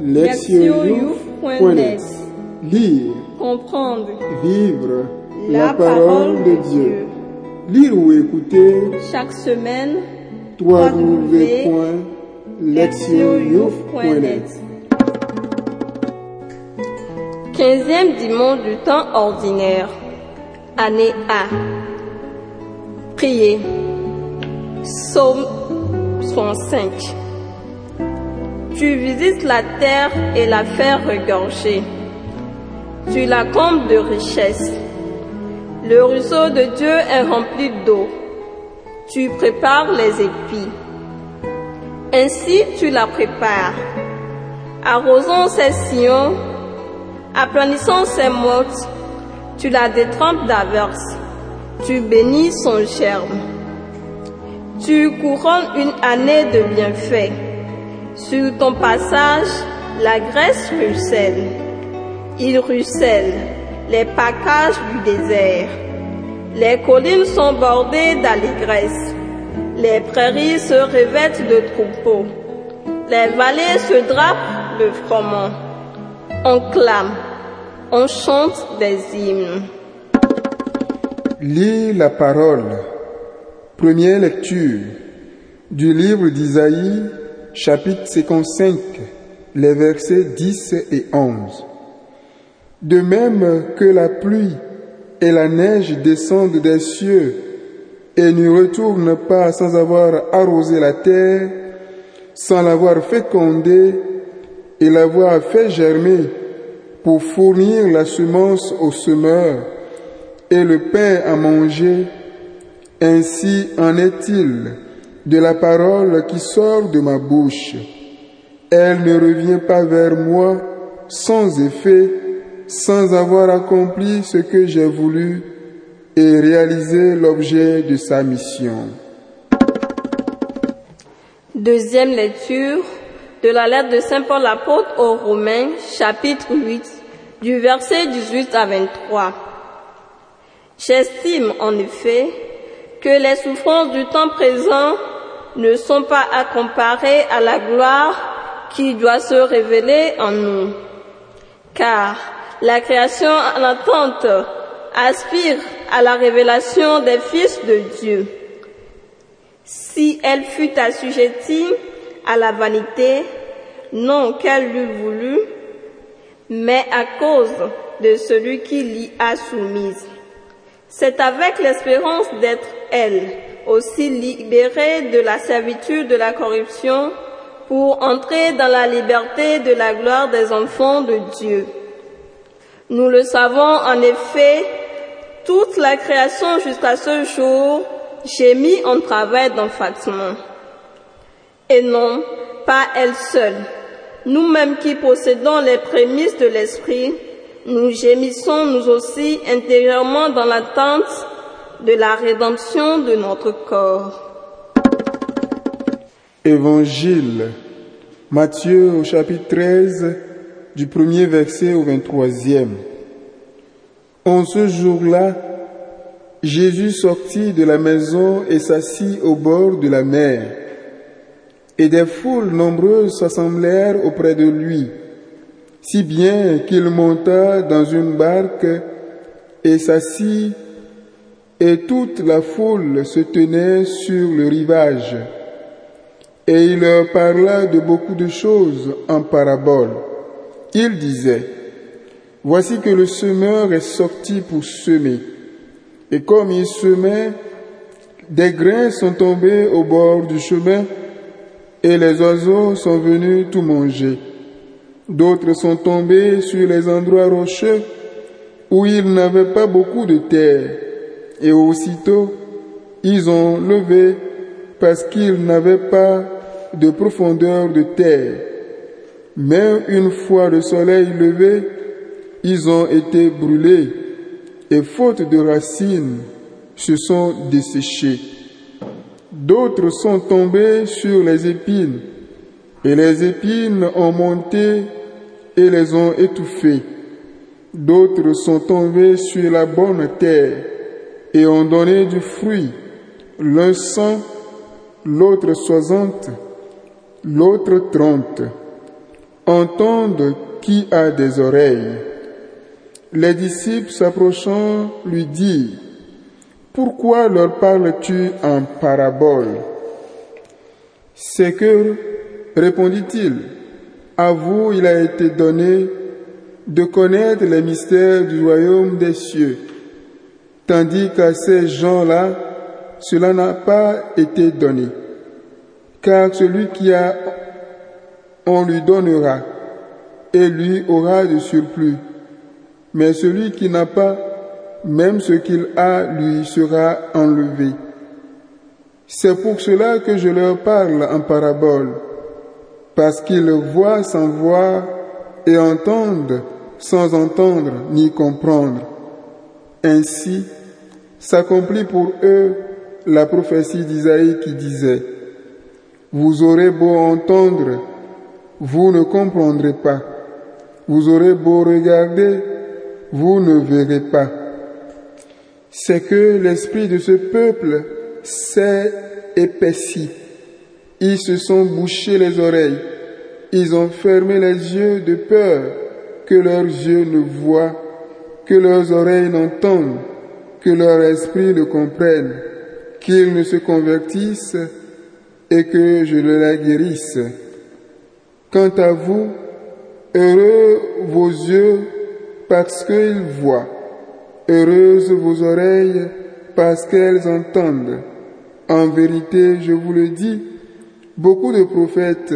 lectioyouf.net Lire, Comprendre vivre la parole de Dieu. Lire ou écouter Chaque semaine, www.lectioyouf.net 15e dimanche du temps ordinaire, année A. Priez. Psaume 105. Tu visites la terre et la fais regorger. Tu la combles de richesses. Le ruisseau de Dieu est rempli d'eau. Tu prépares les épis. Ainsi tu la prépares. Arrosons ses sillons, aplanissons ses mottes, tu la détrempes d'averses, tu bénis son germe. Tu couronnes une année de bienfaits. Sur ton passage, la Grèce ruisselle. Il ruisselle les packages du désert. Les collines sont bordées d'allégresse. Les prairies se revêtent de troupeaux. Les vallées se drapent de froment. On clame, on chante des hymnes. Lis la parole. Première lecture du livre d'Isaïe, chapitre 55, les versets 10 et 11. De même que la pluie et la neige descendent des cieux et ne retournent pas sans avoir arrosé la terre, sans l'avoir fécondée et l'avoir fait germer pour fournir la semence au semeur et le pain à manger, ainsi en est-il de la parole qui sort de ma bouche. Elle ne revient pas vers moi sans effet, sans avoir accompli ce que j'ai voulu et réalisé l'objet de sa mission. Deuxième lecture de la lettre de Saint Paul apôtre aux Romains, chapitre 8, du verset 18 à 23. J'estime en effet que les souffrances du temps présent ne sont pas à comparer à la gloire qui doit se révéler en nous. Car la création en attente aspire à la révélation des fils de Dieu. Si elle fut assujettie à la vanité, non qu'elle l'eût voulu, mais à cause de celui qui l'y a soumise. C'est avec l'espérance d'être elle aussi libérée de la servitude de la corruption pour entrer dans la liberté de la gloire des enfants de Dieu. Nous le savons en effet, toute la création jusqu'à ce jour gémit en travail d'enfantement. Et non, pas elle seule. Nous-mêmes qui possédons les prémices de l'esprit, nous gémissons nous aussi intérieurement dans l'attente de la rédemption de notre corps. Évangile, Matthieu au chapitre 13, du premier verset au 23e. En ce jour-là, Jésus sortit de la maison et s'assit au bord de la mer. Et des foules nombreuses s'assemblèrent auprès de lui, si bien qu'il monta dans une barque et s'assit, et toute la foule se tenait sur le rivage. Et il leur parla de beaucoup de choses en parabole. Il disait, Voici que le semeur est sorti pour semer. Et comme il semait, des grains sont tombés au bord du chemin et les oiseaux sont venus tout manger. D'autres sont tombés sur les endroits rocheux où il n'avait pas beaucoup de terre et aussitôt ils ont levé parce qu'ils n'avaient pas de profondeur de terre. Mais une fois le soleil levé, ils ont été brûlés et faute de racines, se sont desséchés. D'autres sont tombés sur les épines et les épines ont monté et les ont étouffés. D'autres sont tombés sur la bonne terre et ont donné du fruit, l'un cent, l'autre soixante, l'autre trente. Entende qui a des oreilles. Les disciples s'approchant lui dirent, Pourquoi leur parles-tu en parabole? C'est que, répondit-il, à vous il a été donné de connaître les mystères du royaume des cieux, tandis qu'à ces gens-là, cela n'a pas été donné. Car celui qui a, on lui donnera, et lui aura de surplus. Mais celui qui n'a pas, même ce qu'il a lui sera enlevé. C'est pour cela que je leur parle en parabole, parce qu'ils voient sans voir et entendent sans entendre ni comprendre. Ainsi s'accomplit pour eux la prophétie d'Isaïe qui disait, Vous aurez beau entendre, vous ne comprendrez pas. Vous aurez beau regarder, vous ne verrez pas. C'est que l'esprit de ce peuple s'est épaissi. Ils se sont bouchés les oreilles. Ils ont fermé les yeux de peur que leurs yeux ne voient, que leurs oreilles n'entendent, que leur esprit ne comprenne, qu'ils ne se convertissent et que je ne la guérisse. Quant à vous, heureux vos yeux parce qu'ils voient, heureuses vos oreilles parce qu'elles entendent. En vérité, je vous le dis, beaucoup de prophètes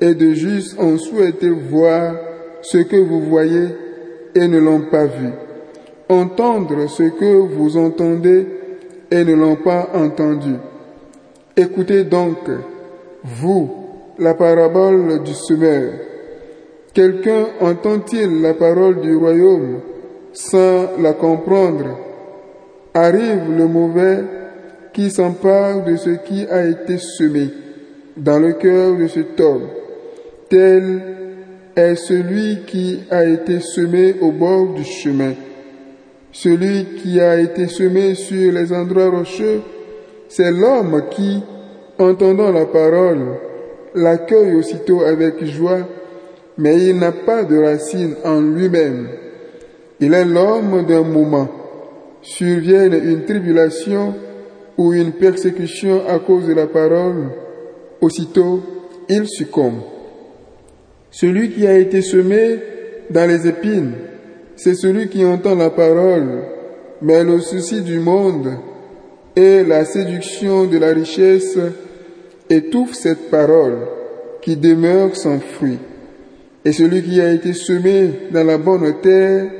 et de justes ont souhaité voir ce que vous voyez et ne l'ont pas vu, entendre ce que vous entendez et ne l'ont pas entendu. Écoutez donc, vous, la parabole du semeur. Quelqu'un entend-il la parole du royaume sans la comprendre? Arrive le mauvais qui s'empare de ce qui a été semé dans le cœur de cet homme. Tel est celui qui a été semé au bord du chemin. Celui qui a été semé sur les endroits rocheux, c'est l'homme qui, entendant la parole, l'accueille aussitôt avec joie, mais il n'a pas de racine en lui-même. Il est l'homme d'un moment. Survienne une tribulation ou une persécution à cause de la parole, aussitôt il succombe. Celui qui a été semé dans les épines, c'est celui qui entend la parole, mais le souci du monde et la séduction de la richesse étouffent cette parole qui demeure sans fruit. Et celui qui a été semé dans la bonne terre,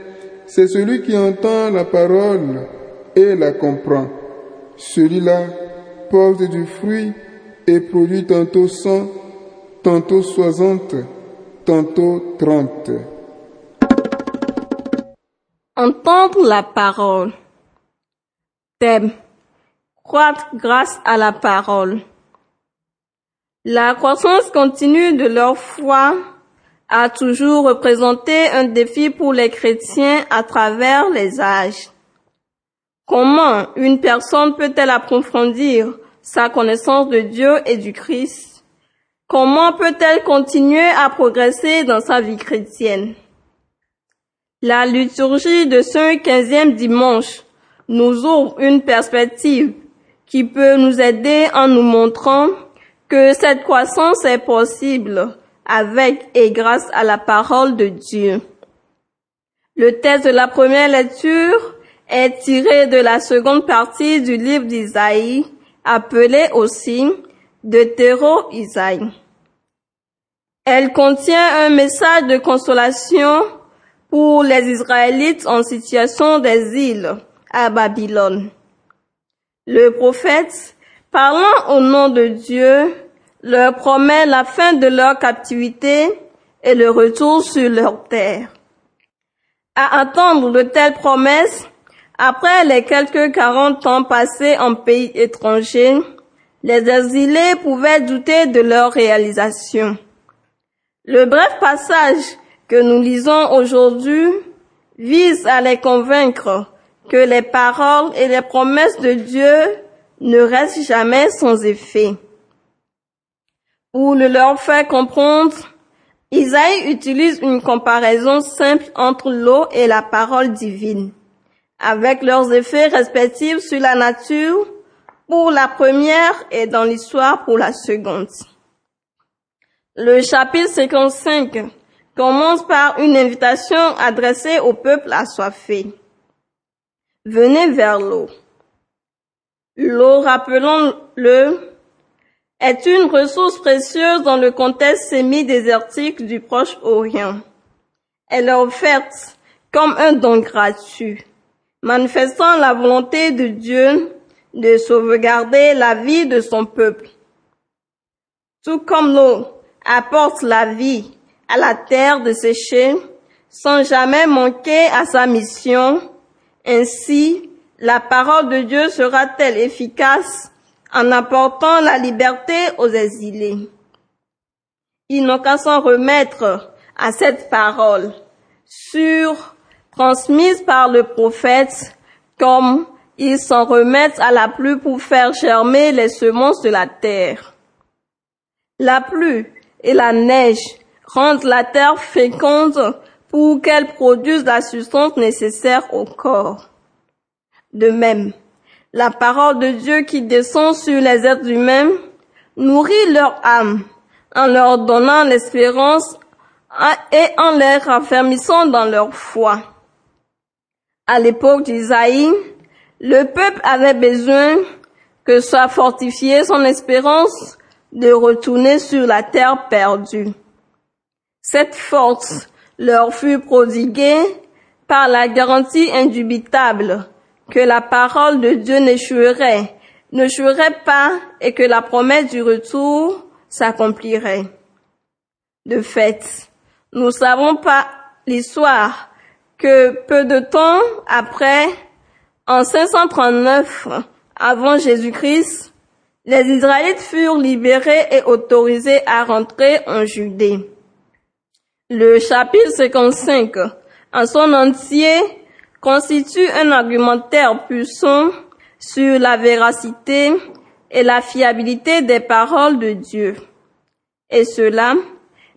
c'est celui qui entend la parole et la comprend. Celui-là porte du fruit et produit tantôt cent, tantôt soixante, tantôt trente. Entendre la parole? Thème. Croître grâce à la parole. La croissance continue de leur foi a toujours représenté un défi pour les chrétiens à travers les âges. Comment une personne peut-elle approfondir sa connaissance de Dieu et du Christ? Comment peut-elle continuer à progresser dans sa vie chrétienne? La liturgie de ce quinzième dimanche nous ouvre une perspective qui peut nous aider en nous montrant que cette croissance est possible avec et grâce à la parole de Dieu. Le texte de la première lecture est tiré de la seconde partie du livre d'Isaïe, appelé aussi de Terreau Isaïe. Elle contient un message de consolation pour les Israélites en situation d'exil à Babylone. Le prophète, parlant au nom de Dieu, leur promet la fin de leur captivité et le retour sur leur terre. À attendre de telles promesses, après les quelques quarante ans passés en pays étranger, les exilés pouvaient douter de leur réalisation. Le bref passage que nous lisons aujourd'hui vise à les convaincre que les paroles et les promesses de Dieu ne restent jamais sans effet. Ou le leur faire comprendre Isaïe utilise une comparaison simple entre l'eau et la parole divine, avec leurs effets respectifs sur la nature pour la première et dans l'histoire pour la seconde. Le chapitre 55 commence par une invitation adressée au peuple assoiffé. Venez vers l'eau. L'eau, rappelons-le, est une ressource précieuse dans le contexte semi-désertique du Proche-Orient. Elle est offerte comme un don gratuit, manifestant la volonté de Dieu de sauvegarder la vie de son peuple. Tout comme l'eau apporte la vie à la terre de sécher, sans jamais manquer à sa mission, ainsi la parole de Dieu sera-t-elle efficace en apportant la liberté aux exilés? Ils n'ont qu'à s'en remettre à cette parole, sur, transmise par le prophète, comme ils s'en remettent à la pluie pour faire germer les semences de la terre. La pluie et la neige rendent la terre féconde pour qu'elle produise la substance nécessaire au corps. De même, la parole de Dieu qui descend sur les êtres humains nourrit leur âme en leur donnant l'espérance et en les raffermissant dans leur foi. À l'époque d'Isaïe, le peuple avait besoin que soit fortifiée son espérance de retourner sur la terre perdue. Cette force leur fut prodiguée par la garantie indubitable que la parole de Dieu n'échouerait, n'échouerait pas et que la promesse du retour s'accomplirait. De fait, nous savons pas l'histoire que peu de temps après, en 539 avant Jésus-Christ, les Israélites furent libérés et autorisés à rentrer en Judée. Le chapitre 55 en son entier constitue un argumentaire puissant sur la véracité et la fiabilité des paroles de Dieu. Et cela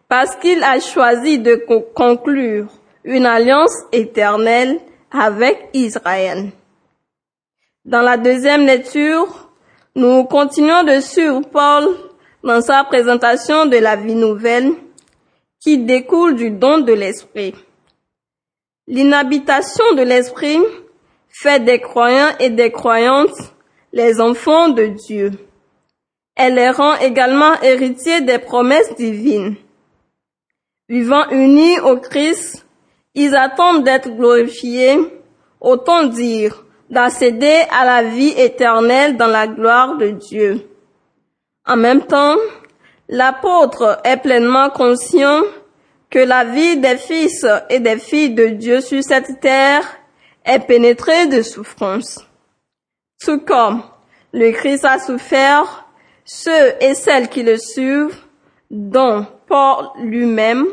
parce qu'il a choisi de conclure une alliance éternelle avec Israël. Dans la deuxième lecture, nous continuons de suivre Paul dans sa présentation de la vie nouvelle qui découle du don de l'Esprit. L'inhabitation de l'Esprit fait des croyants et des croyantes les enfants de Dieu. Elle les rend également héritiers des promesses divines. Vivant unis au Christ, ils attendent d'être glorifiés, autant dire d'accéder à la vie éternelle dans la gloire de Dieu. En même temps, l'apôtre est pleinement conscient que la vie des fils et des filles de Dieu sur cette terre est pénétrée de souffrance. Tout comme le Christ a souffert, ceux et celles qui le suivent, dont Paul lui-même,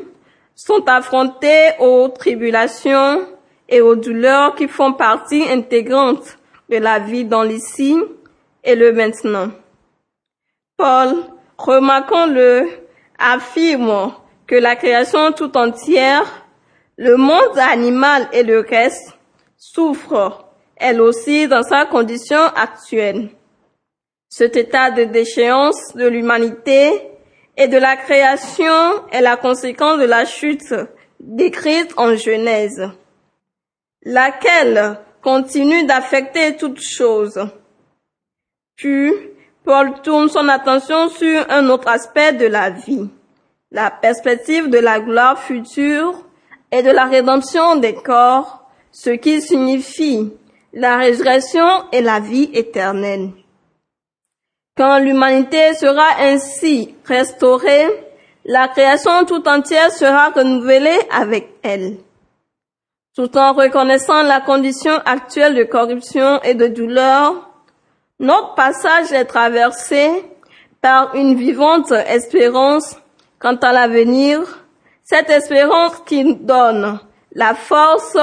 sont affrontés aux tribulations et aux douleurs qui font partie intégrante de la vie dans l'ici et le maintenant. Paul, remarquons-le, affirme que la création tout entière, le monde animal et le reste, souffrent, elle aussi, dans sa condition actuelle. Cet état de déchéance de l'humanité et de la création est la conséquence de la chute décrite en Genèse, laquelle continue d'affecter toutes choses. Puis, Paul tourne son attention sur un autre aspect de la vie la perspective de la gloire future et de la rédemption des corps, ce qui signifie la résurrection et la vie éternelle. Quand l'humanité sera ainsi restaurée, la création tout entière sera renouvelée avec elle. Tout en reconnaissant la condition actuelle de corruption et de douleur, notre passage est traversé par une vivante espérance Quant à l'avenir, cette espérance qui donne la force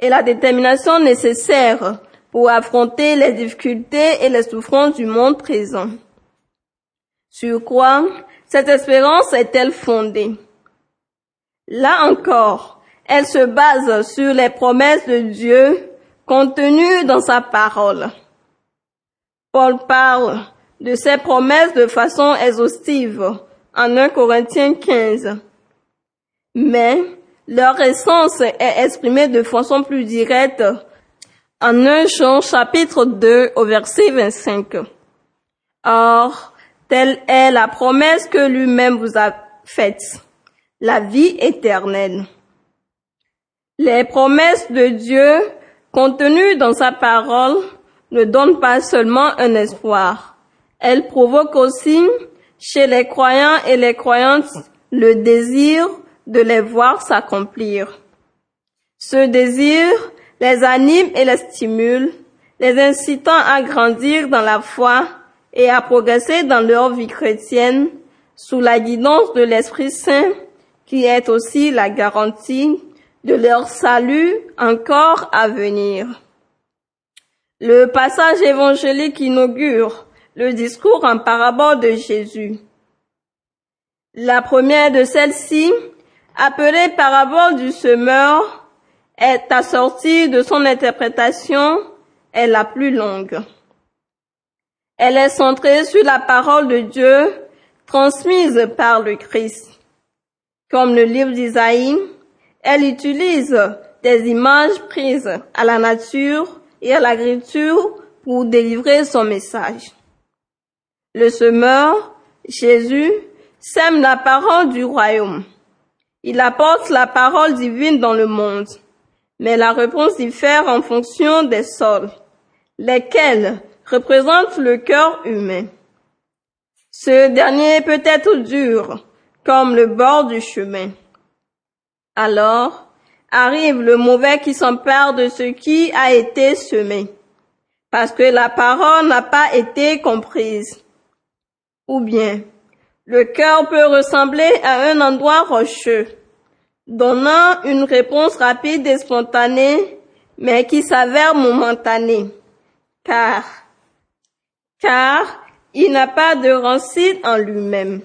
et la détermination nécessaires pour affronter les difficultés et les souffrances du monde présent. Sur quoi cette espérance est-elle fondée? Là encore, elle se base sur les promesses de Dieu contenues dans sa parole. Paul parle de ces promesses de façon exhaustive en 1 Corinthiens 15. Mais leur essence est exprimée de façon plus directe en 1 Jean chapitre 2 au verset 25. Or, telle est la promesse que lui-même vous a faite, la vie éternelle. Les promesses de Dieu contenues dans sa parole ne donnent pas seulement un espoir, elles provoquent aussi chez les croyants et les croyantes le désir de les voir s'accomplir. Ce désir les anime et les stimule, les incitant à grandir dans la foi et à progresser dans leur vie chrétienne sous la guidance de l'Esprit Saint qui est aussi la garantie de leur salut encore à venir. Le passage évangélique inaugure le discours en parabole de Jésus. La première de celles-ci, appelée parabole du semeur, est assortie de son interprétation est la plus longue. Elle est centrée sur la parole de Dieu transmise par le Christ. Comme le livre d'Isaïe, elle utilise des images prises à la nature et à l'agriculture pour délivrer son message. Le semeur, Jésus, sème la parole du royaume. Il apporte la parole divine dans le monde, mais la réponse diffère en fonction des sols, lesquels représentent le cœur humain. Ce dernier peut être dur, comme le bord du chemin. Alors arrive le mauvais qui s'empare de ce qui a été semé, parce que la parole n'a pas été comprise. Ou bien, le cœur peut ressembler à un endroit rocheux, donnant une réponse rapide et spontanée, mais qui s'avère momentanée, car, car il n'a pas de racine en lui-même.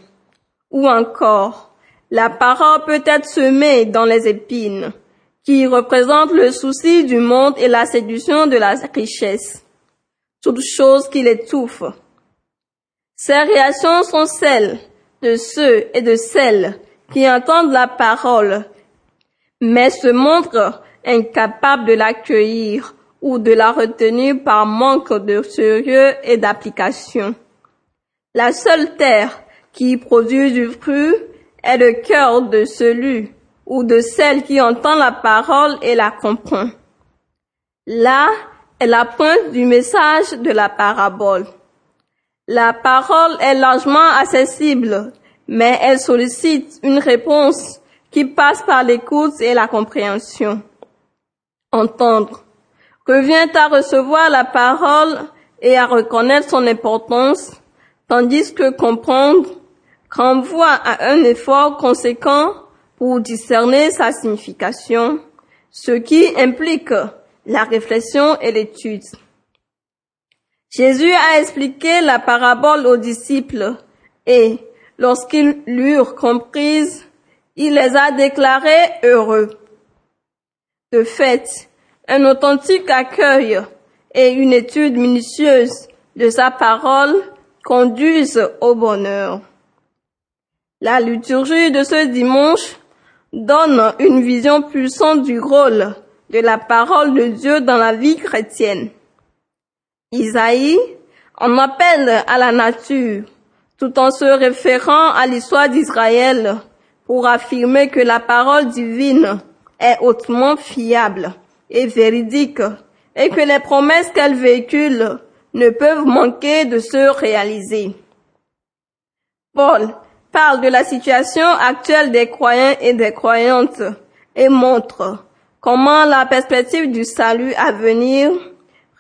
Ou encore, la parole peut être semée dans les épines, qui représentent le souci du monde et la séduction de la richesse, toutes choses qui l'étouffent. Ces réactions sont celles de ceux et de celles qui entendent la parole, mais se montrent incapables de l'accueillir ou de la retenir par manque de sérieux et d'application. La seule terre qui produit du fruit est le cœur de celui ou de celle qui entend la parole et la comprend. Là est la pointe du message de la parabole. La parole est largement accessible, mais elle sollicite une réponse qui passe par l'écoute et la compréhension. Entendre revient à recevoir la parole et à reconnaître son importance, tandis que comprendre renvoie à un effort conséquent pour discerner sa signification, ce qui implique la réflexion et l'étude. Jésus a expliqué la parabole aux disciples et, lorsqu'ils l'eurent comprise, il les a déclarés heureux. De fait, un authentique accueil et une étude minutieuse de sa parole conduisent au bonheur. La liturgie de ce dimanche donne une vision puissante du rôle de la parole de Dieu dans la vie chrétienne. Isaïe en appelle à la nature tout en se référant à l'histoire d'Israël pour affirmer que la parole divine est hautement fiable et véridique et que les promesses qu'elle véhicule ne peuvent manquer de se réaliser. Paul parle de la situation actuelle des croyants et des croyantes et montre comment la perspective du salut à venir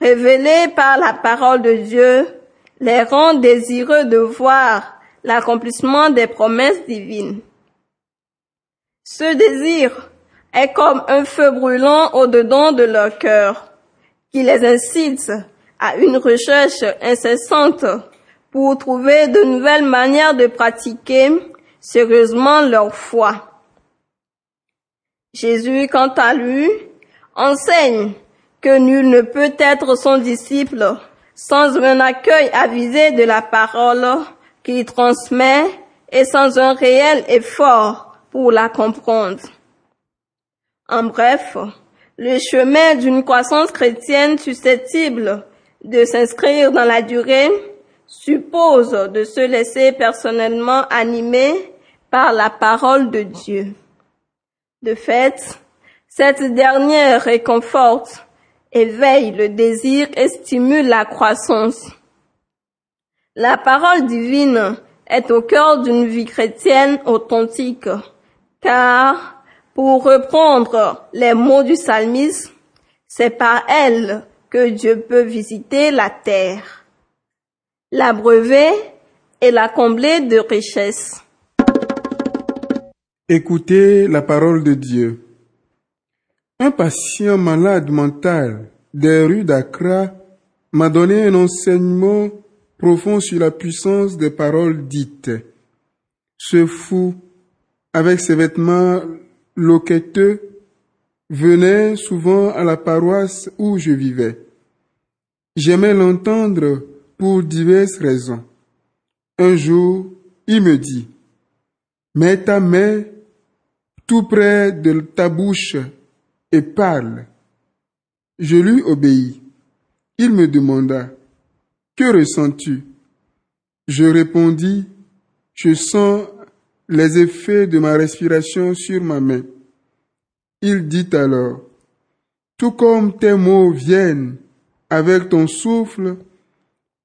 révélée par la parole de Dieu, les rend désireux de voir l'accomplissement des promesses divines. Ce désir est comme un feu brûlant au-dedans de leur cœur, qui les incite à une recherche incessante pour trouver de nouvelles manières de pratiquer sérieusement leur foi. Jésus, quant à lui, enseigne que nul ne peut être son disciple sans un accueil avisé de la parole qu'il transmet et sans un réel effort pour la comprendre. En bref, le chemin d'une croissance chrétienne susceptible de s'inscrire dans la durée suppose de se laisser personnellement animer par la parole de Dieu. De fait, cette dernière réconforte, éveille le désir et stimule la croissance. La parole divine est au cœur d'une vie chrétienne authentique, car, pour reprendre les mots du psalmiste, c'est par elle que Dieu peut visiter la terre, l'abreuver et la combler de richesses. Écoutez la parole de Dieu. Un patient malade mental des rues d'Accra m'a donné un enseignement profond sur la puissance des paroles dites. Ce fou, avec ses vêtements loqueteux, venait souvent à la paroisse où je vivais. J'aimais l'entendre pour diverses raisons. Un jour, il me dit, Mets ta main tout près de ta bouche et parle. Je lui obéis. Il me demanda, Que ressens-tu? Je répondis, Je sens les effets de ma respiration sur ma main. Il dit alors, Tout comme tes mots viennent avec ton souffle,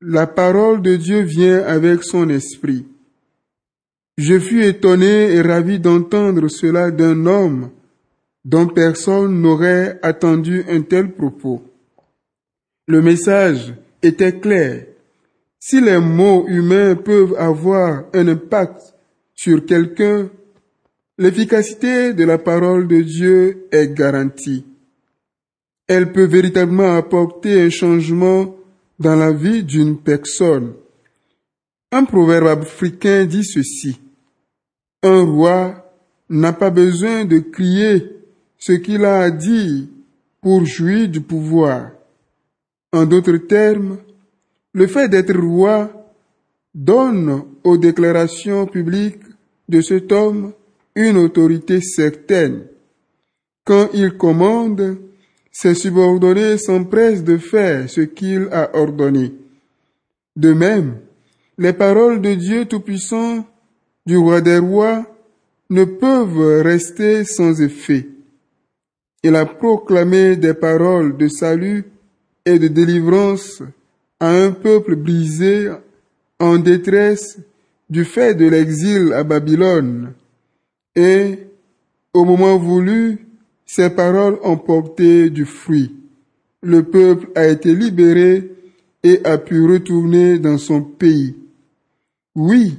la parole de Dieu vient avec son esprit. Je fus étonné et ravi d'entendre cela d'un homme dont personne n'aurait attendu un tel propos. Le message était clair. Si les mots humains peuvent avoir un impact sur quelqu'un, l'efficacité de la parole de Dieu est garantie. Elle peut véritablement apporter un changement dans la vie d'une personne. Un proverbe africain dit ceci. Un roi n'a pas besoin de crier ce qu'il a à dire pour jouir du pouvoir. En d'autres termes, le fait d'être roi donne aux déclarations publiques de cet homme une autorité certaine. Quand il commande, ses subordonnés s'empressent de faire ce qu'il a ordonné. De même, les paroles de Dieu Tout-Puissant, du roi des rois, ne peuvent rester sans effet. Il a proclamé des paroles de salut et de délivrance à un peuple brisé en détresse du fait de l'exil à Babylone. Et au moment voulu, ces paroles ont porté du fruit. Le peuple a été libéré et a pu retourner dans son pays. Oui,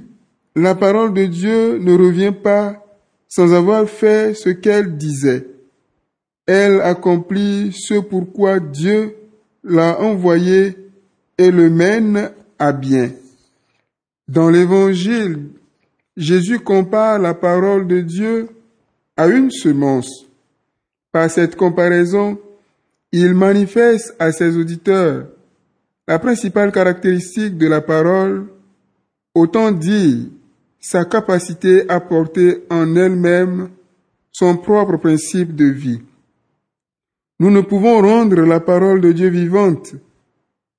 la parole de Dieu ne revient pas sans avoir fait ce qu'elle disait elle accomplit ce pourquoi Dieu l'a envoyé et le mène à bien. Dans l'évangile, Jésus compare la parole de Dieu à une semence. Par cette comparaison, il manifeste à ses auditeurs la principale caractéristique de la parole, autant dire sa capacité à porter en elle-même son propre principe de vie. Nous ne pouvons rendre la parole de Dieu vivante.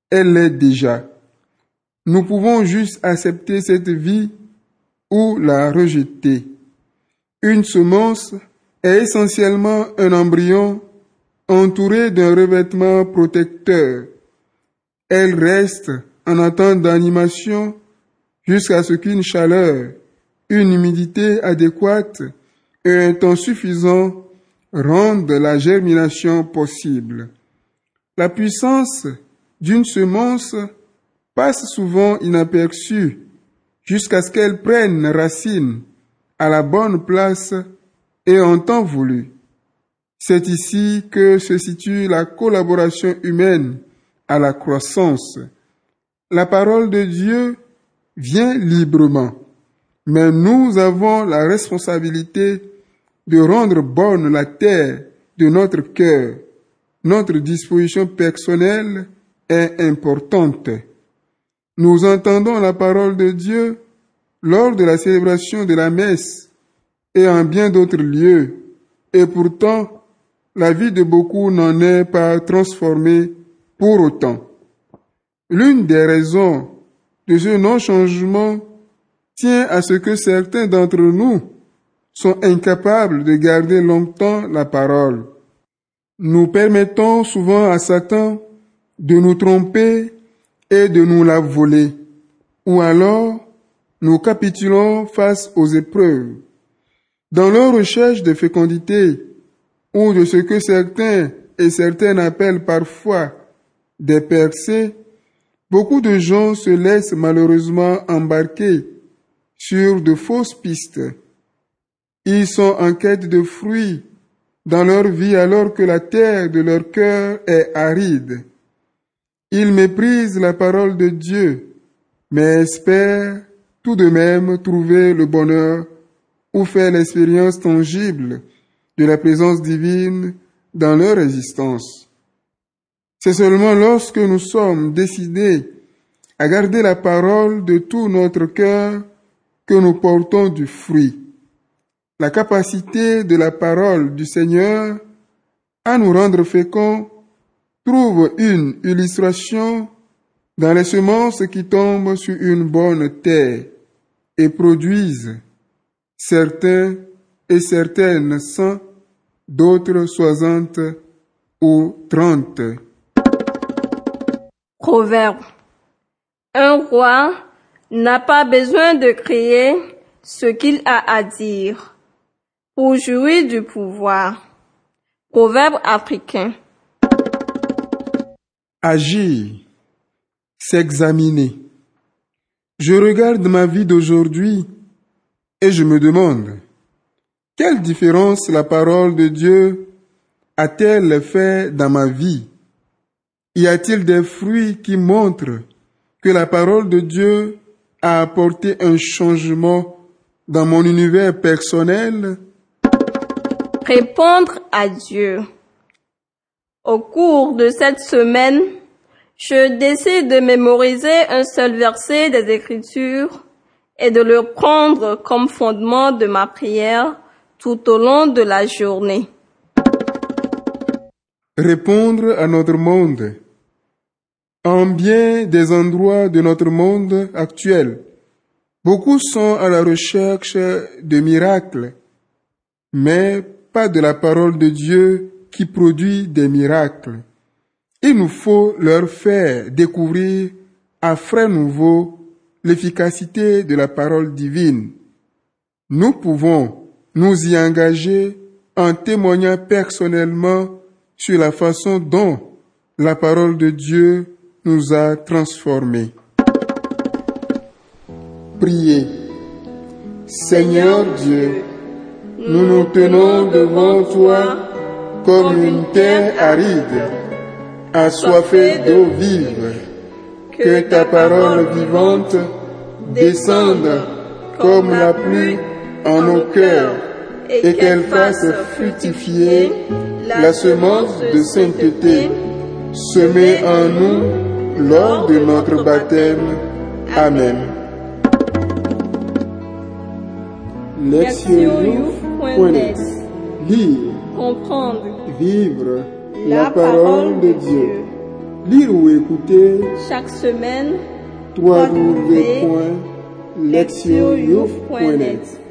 Elle l'est déjà. Nous pouvons juste accepter cette vie ou la rejeter. Une semence est essentiellement un embryon entouré d'un revêtement protecteur. Elle reste en attente d'animation jusqu'à ce qu'une chaleur, une humidité adéquate et un temps suffisant rendent la germination possible. La puissance d'une semence passe souvent inaperçue jusqu'à ce qu'elle prenne racine à la bonne place et en temps voulu. C'est ici que se situe la collaboration humaine à la croissance. La parole de Dieu vient librement, mais nous avons la responsabilité de rendre bonne la terre de notre cœur. Notre disposition personnelle est importante. Nous entendons la parole de Dieu lors de la célébration de la messe et en bien d'autres lieux, et pourtant la vie de beaucoup n'en est pas transformée pour autant. L'une des raisons de ce non-changement tient à ce que certains d'entre nous sont incapables de garder longtemps la parole. Nous permettons souvent à Satan de nous tromper et de nous la voler, ou alors nous capitulons face aux épreuves. Dans leur recherche de fécondité, ou de ce que certains et certaines appellent parfois des percées, beaucoup de gens se laissent malheureusement embarquer sur de fausses pistes. Ils sont en quête de fruits dans leur vie alors que la terre de leur cœur est aride. Ils méprisent la parole de Dieu, mais espèrent tout de même trouver le bonheur ou faire l'expérience tangible de la présence divine dans leur existence. C'est seulement lorsque nous sommes décidés à garder la parole de tout notre cœur que nous portons du fruit. La capacité de la parole du Seigneur à nous rendre féconds trouve une illustration dans les semences qui tombent sur une bonne terre et produisent certains et certaines cent, d'autres soixante ou trente. Proverbe. Un roi n'a pas besoin de crier ce qu'il a à dire pour jouir du pouvoir. Proverbe africain. Agir, s'examiner. Je regarde ma vie d'aujourd'hui et je me demande, quelle différence la parole de Dieu a-t-elle fait dans ma vie? Y a-t-il des fruits qui montrent que la parole de Dieu a apporté un changement dans mon univers personnel? Répondre à Dieu. Au cours de cette semaine, je décide de mémoriser un seul verset des Écritures et de le prendre comme fondement de ma prière tout au long de la journée. Répondre à notre monde. En bien des endroits de notre monde actuel, beaucoup sont à la recherche de miracles, mais pas de la parole de Dieu qui produit des miracles. Il nous faut leur faire découvrir à frais nouveau l'efficacité de la parole divine. Nous pouvons nous y engager en témoignant personnellement sur la façon dont la parole de Dieu nous a transformés. Priez. Seigneur Dieu, nous nous tenons devant toi comme une terre aride, assoiffée d'eau vive. Que ta parole vivante descende comme la pluie en nos cœurs et qu'elle fasse fructifier la semence de sainteté semée en nous lors de notre baptême. Amen. Lire, Comprendre vivre la parole de Dieu. Lire ou écouter chaque semaine www.lectionyouf.net